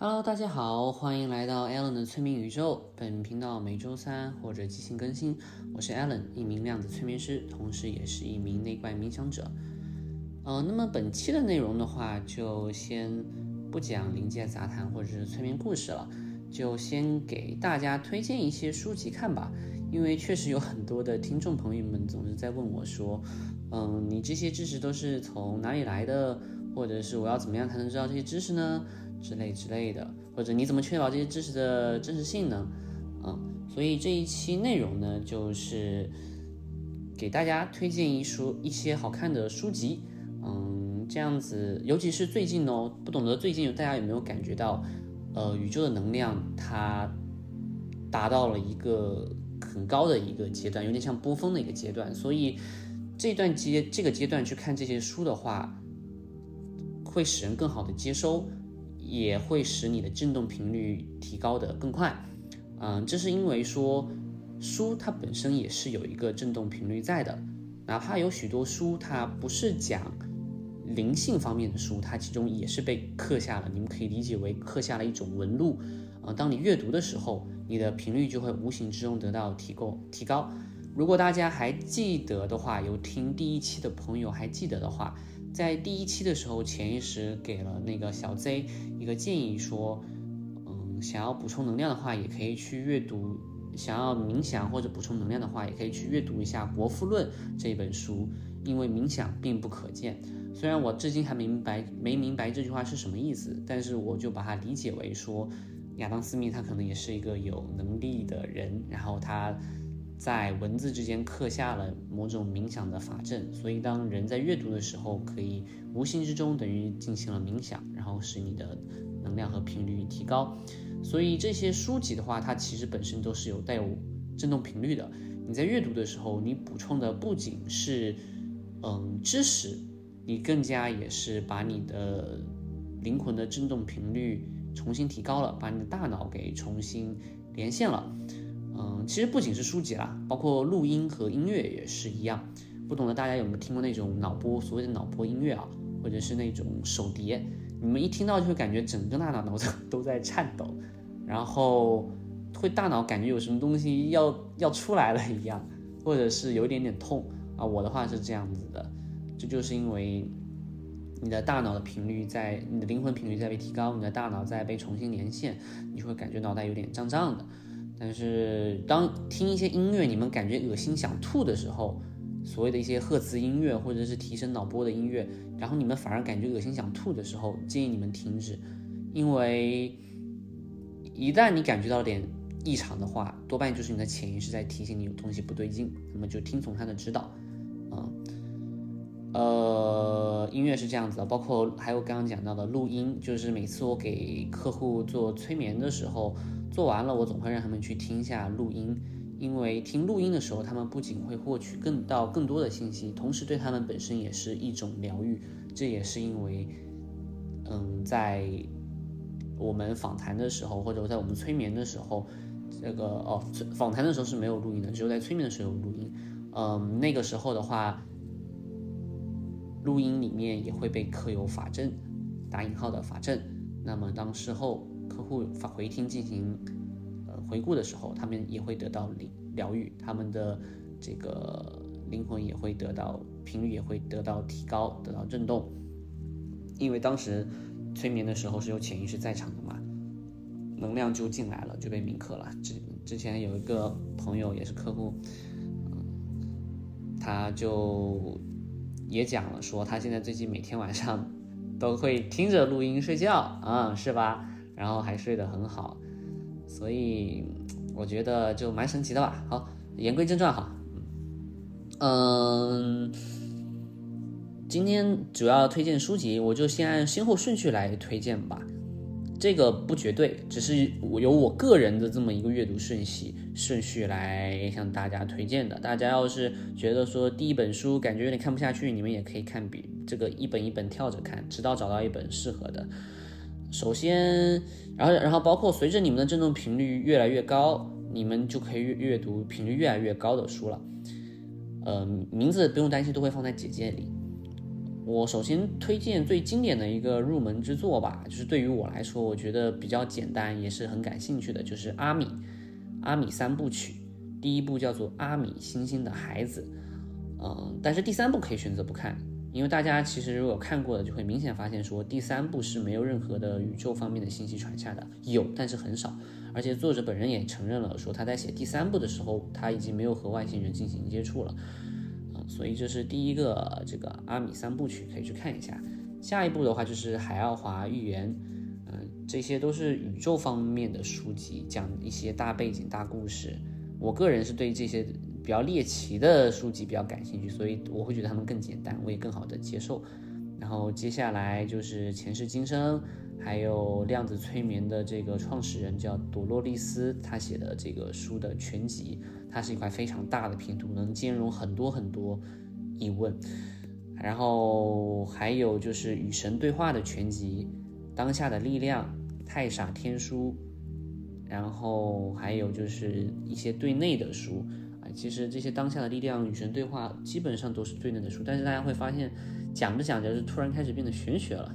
Hello，大家好，欢迎来到 Allen 的催眠宇宙。本频道每周三或者即兴更新。我是 Allen，一名量子催眠师，同时也是一名内观冥想者。呃，那么本期的内容的话，就先不讲灵界杂谈或者是催眠故事了，就先给大家推荐一些书籍看吧。因为确实有很多的听众朋友们总是在问我说，嗯，你这些知识都是从哪里来的？或者是我要怎么样才能知道这些知识呢？之类之类的，或者你怎么确保这些知识的真实性呢？嗯，所以这一期内容呢，就是给大家推荐一书一些好看的书籍。嗯，这样子，尤其是最近哦，不懂得最近大家有没有感觉到，呃，宇宙的能量它达到了一个很高的一个阶段，有点像波峰的一个阶段。所以这段阶这个阶段去看这些书的话，会使人更好的接收。也会使你的振动频率提高的更快，嗯，这是因为说书它本身也是有一个振动频率在的，哪怕有许多书它不是讲灵性方面的书，它其中也是被刻下了，你们可以理解为刻下了一种纹路，啊，当你阅读的时候，你的频率就会无形之中得到提高提高。如果大家还记得的话，有听第一期的朋友还记得的话。在第一期的时候，潜意识给了那个小 Z 一个建议，说，嗯，想要补充能量的话，也可以去阅读；想要冥想或者补充能量的话，也可以去阅读一下《国富论》这本书。因为冥想并不可见，虽然我至今还明白没明白这句话是什么意思，但是我就把它理解为说，亚当·斯密他可能也是一个有能力的人，然后他。在文字之间刻下了某种冥想的法阵，所以当人在阅读的时候，可以无形之中等于进行了冥想，然后使你的能量和频率提高。所以这些书籍的话，它其实本身都是有带有振动频率的。你在阅读的时候，你补充的不仅是嗯知识，你更加也是把你的灵魂的振动频率重新提高了，把你的大脑给重新连线了。嗯，其实不仅是书籍啦，包括录音和音乐也是一样。不懂的大家有没有听过那种脑波，所谓的脑波音乐啊，或者是那种手碟？你们一听到就会感觉整个大脑脑子 都在颤抖，然后会大脑感觉有什么东西要要出来了一样，或者是有一点点痛啊。我的话是这样子的，这就是因为你的大脑的频率在，你的灵魂频率在被提高，你的大脑在被重新连线，你会感觉脑袋有点胀胀的。但是当听一些音乐，你们感觉恶心想吐的时候，所谓的一些赫兹音乐或者是提升脑波的音乐，然后你们反而感觉恶心想吐的时候，建议你们停止，因为一旦你感觉到点异常的话，多半就是你的潜意识在提醒你有东西不对劲，那么就听从他的指导，嗯，呃，音乐是这样子的，包括还有刚刚讲到的录音，就是每次我给客户做催眠的时候。做完了，我总会让他们去听一下录音，因为听录音的时候，他们不仅会获取更到更多的信息，同时对他们本身也是一种疗愈。这也是因为，嗯，在我们访谈的时候，或者在我们催眠的时候，这个哦，访谈的时候是没有录音的，只有在催眠的时候有录音。嗯，那个时候的话，录音里面也会被刻有法阵，打引号的法阵。那么当事后。客户返回听进行呃回顾的时候，他们也会得到疗疗愈，他们的这个灵魂也会得到频率也会得到提高，得到震动。因为当时催眠的时候是有潜意识在场的嘛，能量就进来了，就被铭刻了。之之前有一个朋友也是客户，他就也讲了说，他现在最近每天晚上都会听着录音睡觉啊，是吧？然后还睡得很好，所以我觉得就蛮神奇的吧。好，言归正传哈，嗯，今天主要推荐书籍，我就先按先后顺序来推荐吧。这个不绝对，只是我有我个人的这么一个阅读顺序顺序来向大家推荐的。大家要是觉得说第一本书感觉有点看不下去，你们也可以看比这个一本一本跳着看，直到找到一本适合的。首先，然后，然后包括随着你们的振动频率越来越高，你们就可以阅阅读频率越来越高的书了。呃，名字不用担心，都会放在简介里。我首先推荐最经典的一个入门之作吧，就是对于我来说，我觉得比较简单，也是很感兴趣的，就是阿米，阿米三部曲。第一部叫做《阿米星星的孩子》，嗯，但是第三部可以选择不看，因为大家其实如果看过的，就会明显发现说第三部是没有任何的宇宙方面的信息传下的，有，但是很少。而且作者本人也承认了，说他在写第三部的时候，他已经没有和外星人进行接触了。啊所以这是第一个这个阿米三部曲，可以去看一下。下一部的话就是海奥华预言，嗯，这些都是宇宙方面的书籍，讲一些大背景、大故事。我个人是对这些比较猎奇的书籍比较感兴趣，所以我会觉得他们更简单，我也更好的接受。然后接下来就是前世今生，还有量子催眠的这个创始人叫朵洛丽丝，他写的这个书的全集。它是一块非常大的拼图，能兼容很多很多疑问。然后还有就是与神对话的全集，当下的力量、太傻天书，然后还有就是一些对内的书。其实这些当下的力量、与神对话基本上都是对内的书，但是大家会发现，讲着讲着就突然开始变得玄学了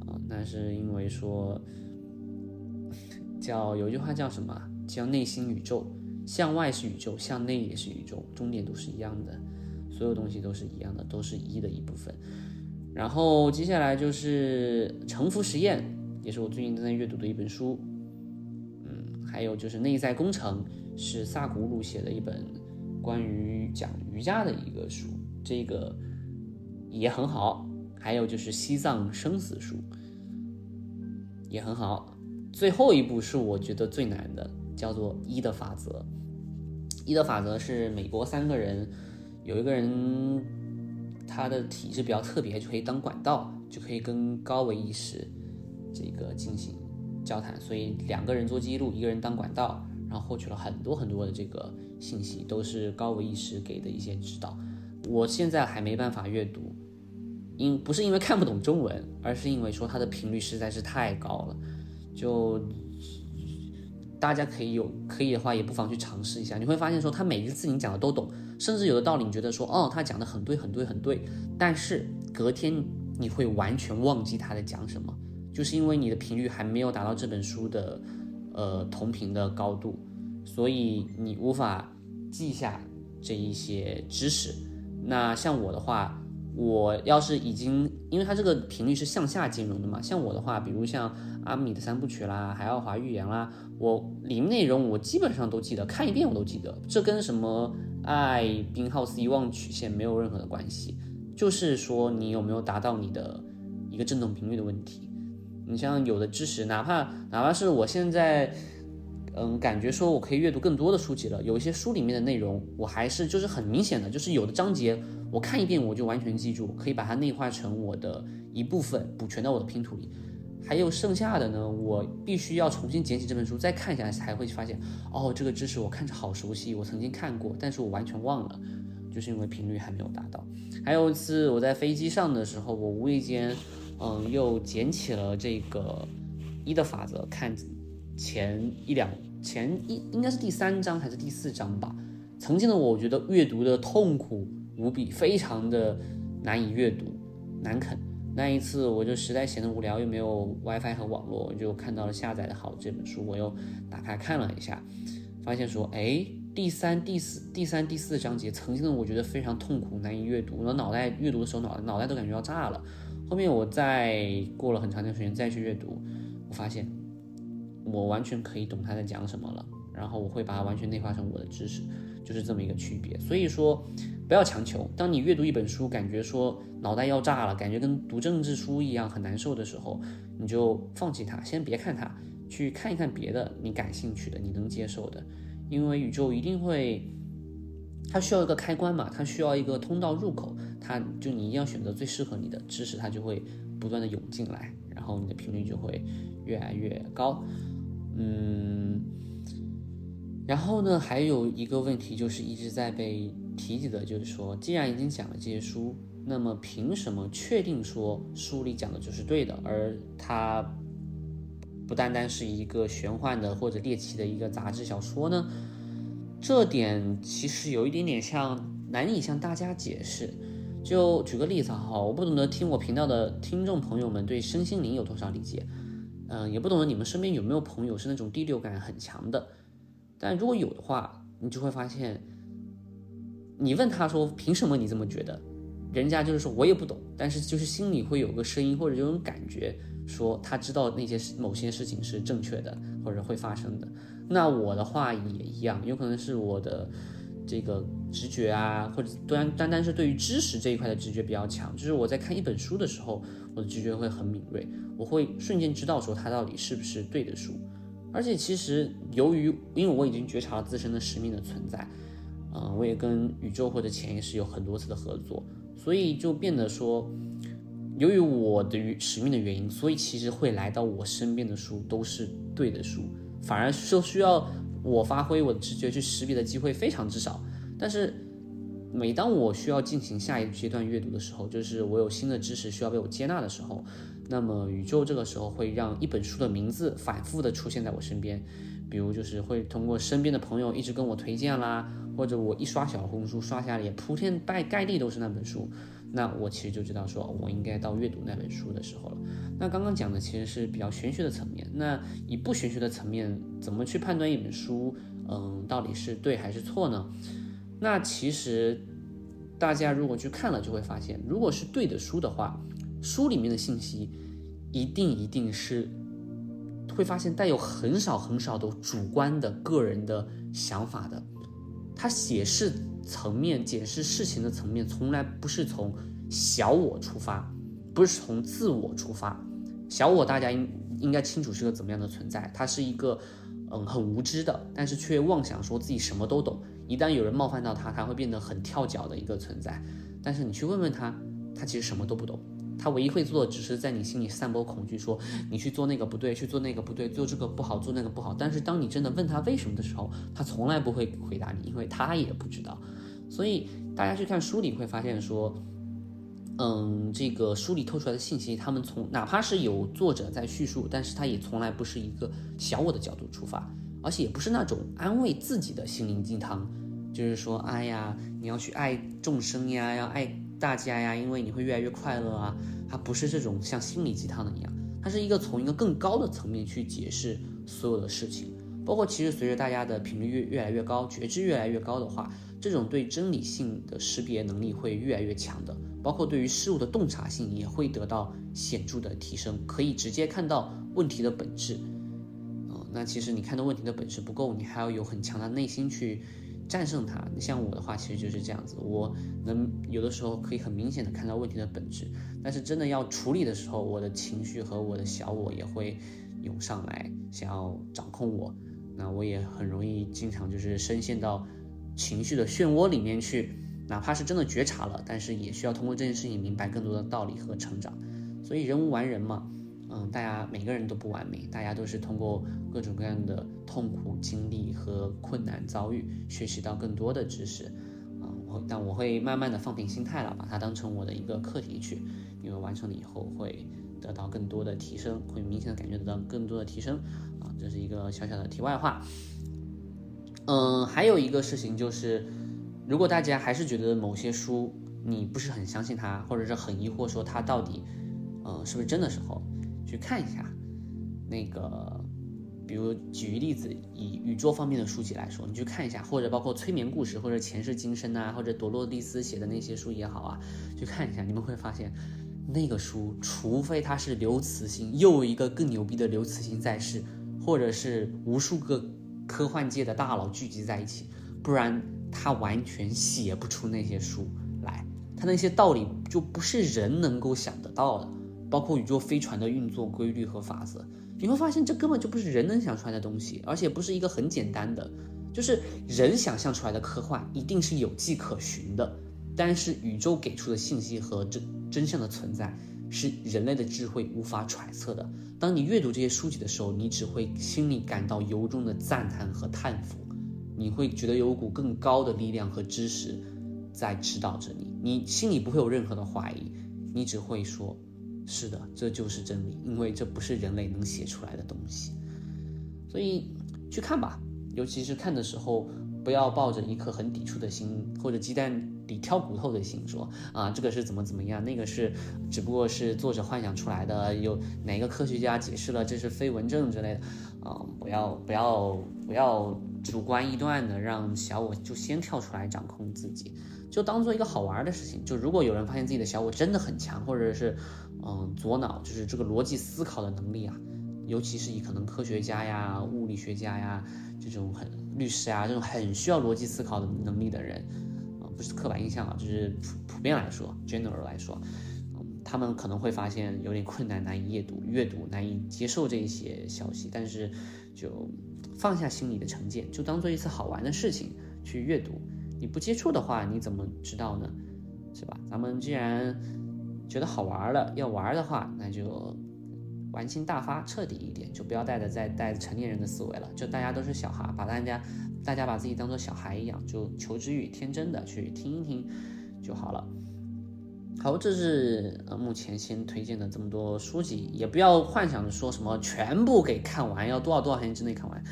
啊。那是因为说，叫有一句话叫什么？叫内心宇宙。向外是宇宙，向内也是宇宙，终点都是一样的，所有东西都是一样的，都是一的一部分。然后接下来就是《沉浮实验》，也是我最近正在阅读的一本书。嗯，还有就是《内在工程》，是萨古鲁写的一本关于讲瑜伽的一个书，这个也很好。还有就是《西藏生死书》，也很好。最后一部是我觉得最难的。叫做一的法则，一的法则是美国三个人，有一个人他的体质比较特别，就可以当管道，就可以跟高维意识这个进行交谈，所以两个人做记录，一个人当管道，然后获取了很多很多的这个信息，都是高维意识给的一些指导。我现在还没办法阅读，因不是因为看不懂中文，而是因为说它的频率实在是太高了，就。大家可以有可以的话，也不妨去尝试一下。你会发现，说他每一个字你讲的都懂，甚至有的道理你觉得说，哦，他讲的很对，很对，很对。但是隔天你会完全忘记他在讲什么，就是因为你的频率还没有达到这本书的呃同频的高度，所以你无法记下这一些知识。那像我的话。我要是已经，因为它这个频率是向下兼容的嘛，像我的话，比如像阿米的三部曲啦，海奥华预言啦，我里面内容我基本上都记得，看一遍我都记得。这跟什么爱宾浩斯遗忘曲线没有任何的关系，就是说你有没有达到你的一个振动频率的问题。你像有的知识，哪怕哪怕是我现在。嗯，感觉说我可以阅读更多的书籍了。有一些书里面的内容，我还是就是很明显的，就是有的章节我看一遍我就完全记住，可以把它内化成我的一部分，补全到我的拼图里。还有剩下的呢，我必须要重新捡起这本书再看一下，才会发现，哦，这个知识我看着好熟悉，我曾经看过，但是我完全忘了，就是因为频率还没有达到。还有一次我在飞机上的时候，我无意间，嗯，又捡起了这个一的法则看。前一两前一应该是第三章还是第四章吧。曾经的我，觉得阅读的痛苦无比，非常的难以阅读，难啃。那一次我就实在闲得无聊，又没有 WiFi 和网络，我就看到了下载的好这本书，我又打开看了一下，发现说，哎，第三、第四、第三、第四章节，曾经的我觉得非常痛苦，难以阅读，我脑袋阅读的时候脑脑袋都感觉要炸了。后面我再过了很长一段时间再去阅读，我发现。我完全可以懂他在讲什么了，然后我会把它完全内化成我的知识，就是这么一个区别。所以说，不要强求。当你阅读一本书，感觉说脑袋要炸了，感觉跟读政治书一样很难受的时候，你就放弃它，先别看它，去看一看别的你感兴趣的、你能接受的。因为宇宙一定会，它需要一个开关嘛，它需要一个通道入口，它就你一定要选择最适合你的知识，它就会不断的涌进来，然后你的频率就会越来越高。嗯，然后呢，还有一个问题就是一直在被提及的，就是说，既然已经讲了这些书，那么凭什么确定说书里讲的就是对的，而它不单单是一个玄幻的或者猎奇的一个杂志小说呢？这点其实有一点点像难以向大家解释，就举个例子哈，我不懂得听我频道的听众朋友们对身心灵有多少理解，嗯，也不懂得你们身边有没有朋友是那种第六感很强的，但如果有的话，你就会发现，你问他说凭什么你这么觉得，人家就是说我也不懂，但是就是心里会有个声音或者有种感觉，说他知道那些某些事情是正确的或者会发生的。那我的话也一样，有可能是我的。这个直觉啊，或者单单单是对于知识这一块的直觉比较强，就是我在看一本书的时候，我的直觉会很敏锐，我会瞬间知道说它到底是不是对的书。而且其实由于因为我已经觉察了自身的使命的存在，嗯，我也跟宇宙或者潜意识有很多次的合作，所以就变得说，由于我的使命的原因，所以其实会来到我身边的书都是对的书，反而说需要。我发挥我的直觉去识别的机会非常之少，但是每当我需要进行下一阶段阅读的时候，就是我有新的知识需要被我接纳的时候，那么宇宙这个时候会让一本书的名字反复的出现在我身边，比如就是会通过身边的朋友一直跟我推荐啦，或者我一刷小红书刷下来也铺天盖盖地都是那本书。那我其实就知道，说我应该到阅读那本书的时候了。那刚刚讲的其实是比较玄学的层面。那以不玄学的层面，怎么去判断一本书，嗯，到底是对还是错呢？那其实大家如果去看了，就会发现，如果是对的书的话，书里面的信息一定一定是会发现带有很少很少的主观的个人的想法的。他写是。层面解释事情的层面，从来不是从小我出发，不是从自我出发。小我大家应应该清楚是个怎么样的存在，他是一个嗯很无知的，但是却妄想说自己什么都懂。一旦有人冒犯到他，他会变得很跳脚的一个存在。但是你去问问他，他其实什么都不懂。他唯一会做的，只是在你心里散播恐惧，说你去做那个不对，去做那个不对，做这个不好，做那个不好。但是当你真的问他为什么的时候，他从来不会回答你，因为他也不知道。所以大家去看书里会发现说，嗯，这个书里透出来的信息，他们从哪怕是有作者在叙述，但是他也从来不是一个小我的角度出发，而且也不是那种安慰自己的心灵鸡汤，就是说，哎呀，你要去爱众生呀，要爱。大家呀，因为你会越来越快乐啊，它不是这种像心理鸡汤的一样，它是一个从一个更高的层面去解释所有的事情，包括其实随着大家的频率越越来越高，觉知越来越高的话，这种对真理性的识别能力会越来越强的，包括对于事物的洞察性也会得到显著的提升，可以直接看到问题的本质。嗯，那其实你看到问题的本质不够，你还要有很强的内心去。战胜它，像我的话，其实就是这样子。我能有的时候可以很明显的看到问题的本质，但是真的要处理的时候，我的情绪和我的小我也会涌上来，想要掌控我。那我也很容易经常就是深陷到情绪的漩涡里面去，哪怕是真的觉察了，但是也需要通过这件事情明白更多的道理和成长。所以人无完人嘛。嗯，大家每个人都不完美，大家都是通过各种各样的痛苦经历和困难遭遇，学习到更多的知识。啊，我但我会慢慢的放平心态了，把它当成我的一个课题去，因为完成了以后会得到更多的提升，会明显的感觉到更多的提升。啊，这是一个小小的题外话。嗯，还有一个事情就是，如果大家还是觉得某些书你不是很相信它，或者是很疑惑说它到底，嗯，是不是真的时候。去看一下，那个，比如举个例子，以宇宙方面的书籍来说，你去看一下，或者包括催眠故事，或者前世今生啊，或者朵洛蒂斯写的那些书也好啊，去看一下，你们会发现，那个书，除非他是刘慈欣，又一个更牛逼的刘慈欣在世，或者是无数个科幻界的大佬聚集在一起，不然他完全写不出那些书来，他那些道理就不是人能够想得到的。包括宇宙飞船的运作规律和法则，你会发现这根本就不是人能想出来的东西，而且不是一个很简单的，就是人想象出来的科幻一定是有迹可循的，但是宇宙给出的信息和真真相的存在是人类的智慧无法揣测的。当你阅读这些书籍的时候，你只会心里感到由衷的赞叹和叹服，你会觉得有股更高的力量和知识在指导着你，你心里不会有任何的怀疑，你只会说。是的，这就是真理，因为这不是人类能写出来的东西，所以去看吧。尤其是看的时候，不要抱着一颗很抵触的心，或者鸡蛋里挑骨头的心，说啊这个是怎么怎么样，那个是只不过是作者幻想出来的，有哪个科学家解释了这是飞蚊症之类的，啊不要不要不要主观臆断的让小我就先跳出来掌控自己，就当做一个好玩的事情。就如果有人发现自己的小我真的很强，或者是嗯左脑就是这个逻辑思考的能力啊，尤其是以可能科学家呀、物理学家呀这种很律师啊这种很需要逻辑思考的能力的人。不是刻板印象啊，就是普普遍来说，general 来说，嗯，他们可能会发现有点困难，难以阅读，阅读难以接受这一些消息，但是就放下心里的成见，就当做一次好玩的事情去阅读。你不接触的话，你怎么知道呢？是吧？咱们既然觉得好玩了，要玩的话，那就玩心大发，彻底一点，就不要带着再带成年人的思维了，就大家都是小孩，把大家。大家把自己当做小孩一样，就求知欲天真的去听一听就好了。好，这是呃目前先推荐的这么多书籍，也不要幻想着说什么全部给看完，要多少多少天之内看完，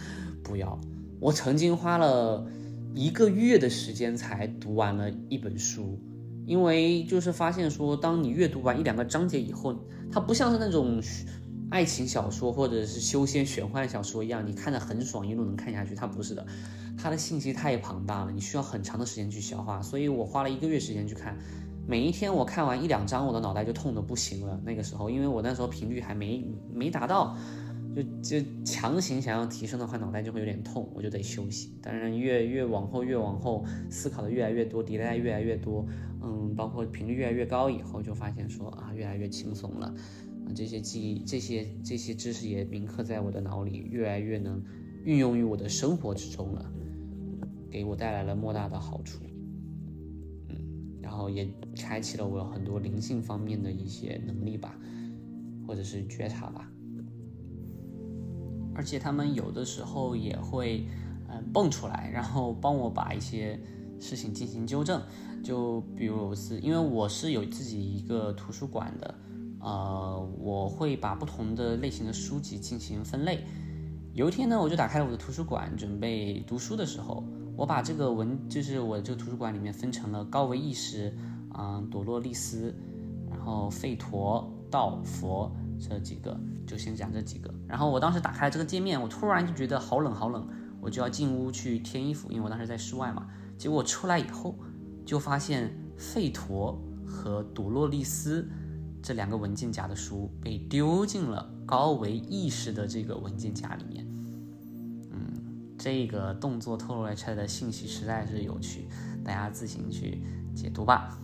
不要。我曾经花了一个月的时间才读完了一本书，因为就是发现说，当你阅读完一两个章节以后，它不像是那种。爱情小说或者是修仙玄幻小说一样，你看着很爽，一路能看下去。它不是的，它的信息太庞大了，你需要很长的时间去消化。所以我花了一个月时间去看，每一天我看完一两章，我的脑袋就痛的不行了。那个时候，因为我那时候频率还没没达到，就就强行想要提升的话，脑袋就会有点痛，我就得休息。当然，越越往后越往后，思考的越来越多，迭代越来越多，嗯，包括频率越来越高以后，就发现说啊，越来越轻松了。这些记忆，这些这些知识也铭刻在我的脑里，越来越能运用于我的生活之中了，给我带来了莫大的好处。然后也开启了我很多灵性方面的一些能力吧，或者是觉察吧。而且他们有的时候也会嗯蹦出来，然后帮我把一些事情进行纠正。就比如是因为我是有自己一个图书馆的。呃，我会把不同的类型的书籍进行分类。有一天呢，我就打开了我的图书馆，准备读书的时候，我把这个文，就是我这个图书馆里面分成了高维意识，嗯，朵洛利斯，然后费陀、道、佛这几个，就先讲这几个。然后我当时打开了这个界面，我突然就觉得好冷好冷，我就要进屋去添衣服，因为我当时在室外嘛。结果出来以后，就发现费陀和朵洛利斯。这两个文件夹的书被丢进了高维意识的这个文件夹里面。嗯，这个动作透露出来的信息实在是有趣，大家自行去解读吧。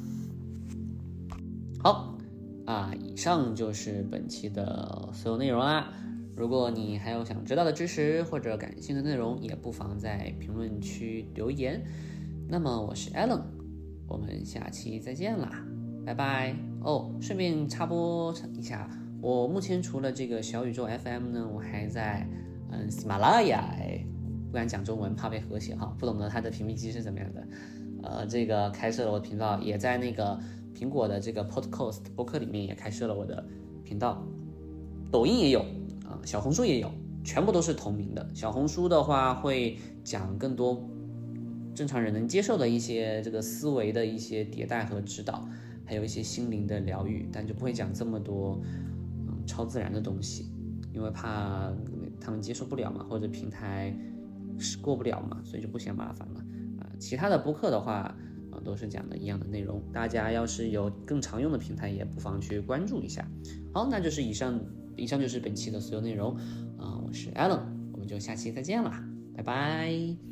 好，啊，以上就是本期的所有内容啦。如果你还有想知道的知识或者感兴趣的内容，也不妨在评论区留言。那么我是 Allen，我们下期再见啦。拜拜哦！顺便插播一下，我目前除了这个小宇宙 FM 呢，我还在嗯喜马拉雅，哎，不敢讲中文，怕被和谐哈，不懂得它的屏蔽机是怎么样的。呃，这个开设了我的频道，也在那个苹果的这个 Podcast 播客里面也开设了我的频道，抖音也有啊，小红书也有，全部都是同名的。小红书的话会讲更多正常人能接受的一些这个思维的一些迭代和指导。还有一些心灵的疗愈，但就不会讲这么多，嗯，超自然的东西，因为怕他们接受不了嘛，或者平台是过不了嘛，所以就不嫌麻烦了啊。其他的播客的话，啊，都是讲的一样的内容，大家要是有更常用的平台，也不妨去关注一下。好，那就是以上，以上就是本期的所有内容，啊，我是 Allen，我们就下期再见了，拜拜。